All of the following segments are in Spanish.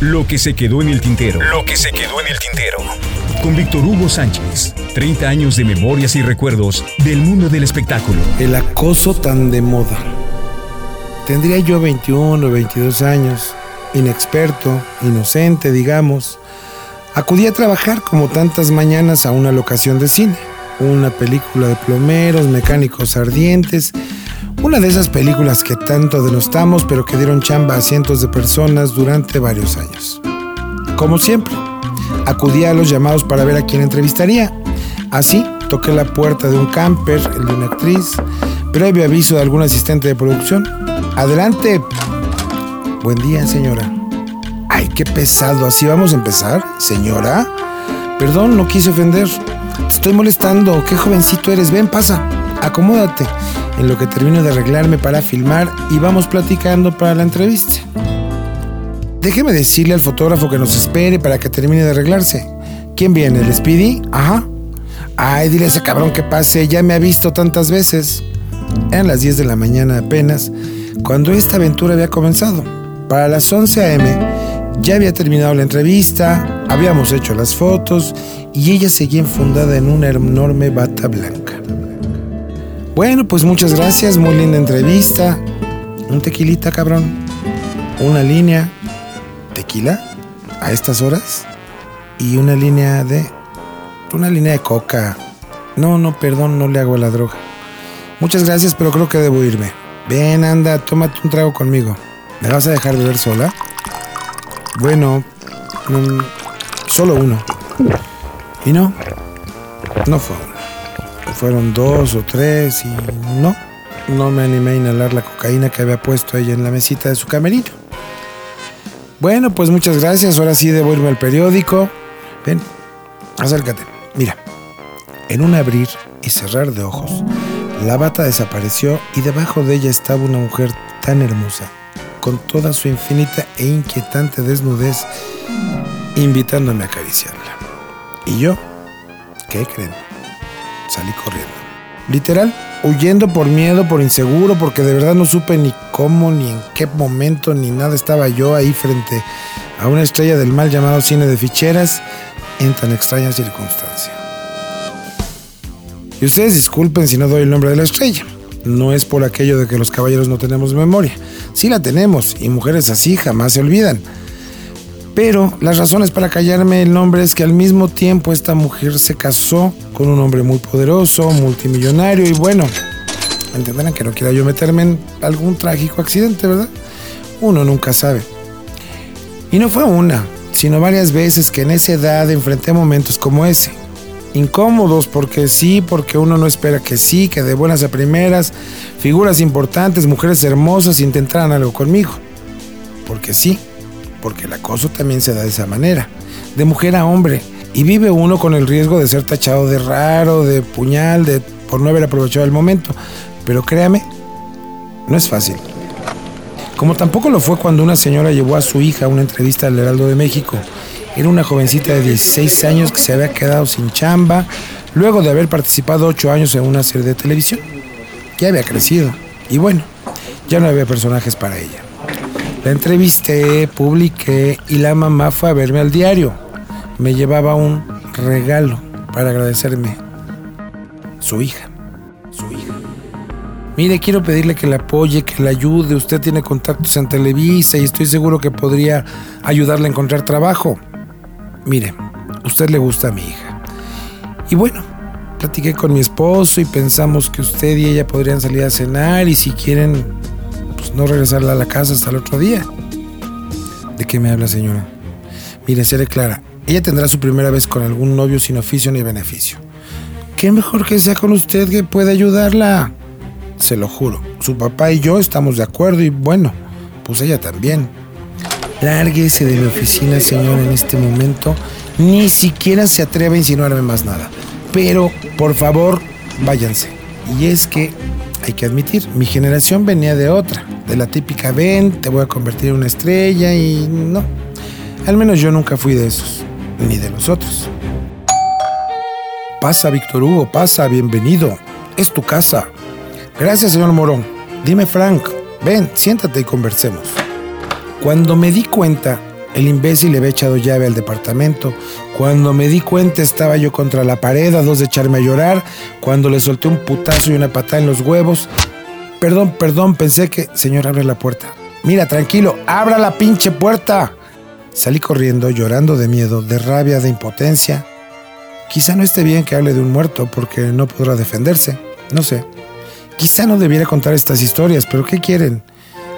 Lo que se quedó en el tintero. Lo que se quedó en el tintero. Con Víctor Hugo Sánchez. 30 años de memorias y recuerdos del mundo del espectáculo. El acoso tan de moda. Tendría yo 21 o 22 años, inexperto, inocente, digamos. Acudí a trabajar como tantas mañanas a una locación de cine. Una película de plomeros, mecánicos ardientes una de esas películas que tanto denostamos pero que dieron chamba a cientos de personas durante varios años. Como siempre, acudí a los llamados para ver a quién entrevistaría. Así, toqué la puerta de un camper, el de una actriz, previo aviso de algún asistente de producción. Adelante. Buen día, señora. Ay, qué pesado. ¿Así vamos a empezar? Señora. Perdón, no quise ofender. Te estoy molestando. Qué jovencito eres. Ven, pasa. Acomódate en lo que termino de arreglarme para filmar y vamos platicando para la entrevista. Déjeme decirle al fotógrafo que nos espere para que termine de arreglarse. ¿Quién viene? ¿El Speedy? Ajá. Ay, dile a ese cabrón que pase, ya me ha visto tantas veces. Eran las 10 de la mañana apenas, cuando esta aventura había comenzado. Para las 11 a.m. ya había terminado la entrevista, habíamos hecho las fotos y ella seguía enfundada en una enorme bata blanca. Bueno, pues muchas gracias, muy linda entrevista. Un tequilita, cabrón. Una línea. ¿Tequila? ¿A estas horas? Y una línea de... Una línea de coca. No, no, perdón, no le hago la droga. Muchas gracias, pero creo que debo irme. Ven, anda, tómate un trago conmigo. ¿Me vas a dejar beber sola? Bueno, mm, solo uno. ¿Y no? No fue uno fueron dos o tres y no, no me animé a inhalar la cocaína que había puesto ella en la mesita de su camerino. Bueno, pues muchas gracias, ahora sí debo irme al periódico. Ven, acércate, mira, en un abrir y cerrar de ojos, la bata desapareció y debajo de ella estaba una mujer tan hermosa, con toda su infinita e inquietante desnudez, invitándome a acariciarla. ¿Y yo? ¿Qué creen? Salí corriendo. Literal, huyendo por miedo, por inseguro, porque de verdad no supe ni cómo, ni en qué momento, ni nada estaba yo ahí frente a una estrella del mal llamado cine de ficheras en tan extraña circunstancia. Y ustedes disculpen si no doy el nombre de la estrella. No es por aquello de que los caballeros no tenemos memoria. Sí la tenemos, y mujeres así jamás se olvidan. Pero las razones para callarme el nombre es que al mismo tiempo esta mujer se casó con un hombre muy poderoso, multimillonario y bueno, entenderán que no quiera yo meterme en algún trágico accidente, ¿verdad? Uno nunca sabe. Y no fue una, sino varias veces que en esa edad enfrenté momentos como ese. Incómodos porque sí, porque uno no espera que sí, que de buenas a primeras, figuras importantes, mujeres hermosas intentaran algo conmigo. Porque sí, porque el acoso también se da de esa manera, de mujer a hombre, y vive uno con el riesgo de ser tachado de raro, de puñal, de por no haber aprovechado el momento. Pero créame, no es fácil. Como tampoco lo fue cuando una señora llevó a su hija a una entrevista al Heraldo de México. Era una jovencita de 16 años que se había quedado sin chamba luego de haber participado 8 años en una serie de televisión. Ya había crecido. Y bueno, ya no había personajes para ella. La entrevisté, publiqué y la mamá fue a verme al diario. Me llevaba un regalo para agradecerme. Su hija. Su hija. Mire, quiero pedirle que la apoye, que la ayude. Usted tiene contactos en Televisa y estoy seguro que podría ayudarle a encontrar trabajo. Mire, usted le gusta a mi hija. Y bueno, platiqué con mi esposo y pensamos que usted y ella podrían salir a cenar y si quieren no regresarla a la casa hasta el otro día. ¿De qué me habla, señora? Mire, seré clara. Ella tendrá su primera vez con algún novio sin oficio ni beneficio. ¿Qué mejor que sea con usted que pueda ayudarla? Se lo juro. Su papá y yo estamos de acuerdo y bueno, pues ella también. Lárguese de mi oficina, señora, en este momento. Ni siquiera se atreve a insinuarme más nada. Pero, por favor, váyanse. Y es que hay que admitir, mi generación venía de otra, de la típica ven, te voy a convertir en una estrella y no. Al menos yo nunca fui de esos, ni de los otros. Pasa, Víctor Hugo, pasa, bienvenido. Es tu casa. Gracias, señor Morón. Dime, Frank, ven, siéntate y conversemos. Cuando me di cuenta, El imbécil le había echado llave al departamento. Cuando me di cuenta estaba yo contra la pared, a dos de echarme a llorar, cuando le solté un putazo y una patada en los huevos. Perdón, perdón, pensé que... Señor, abre la puerta. Mira, tranquilo, abra la pinche puerta. Salí corriendo, llorando de miedo, de rabia, de impotencia. Quizá no esté bien que hable de un muerto porque no podrá defenderse. No sé. Quizá no debiera contar estas historias, pero ¿qué quieren?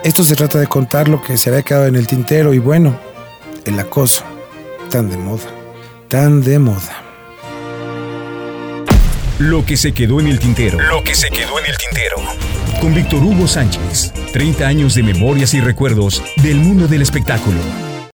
Esto se trata de contar lo que se había quedado en el tintero y bueno, el acoso. Tan de moda. Tan de moda. Lo que se quedó en el tintero. Lo que se quedó en el tintero. Con Víctor Hugo Sánchez. 30 años de memorias y recuerdos del mundo del espectáculo.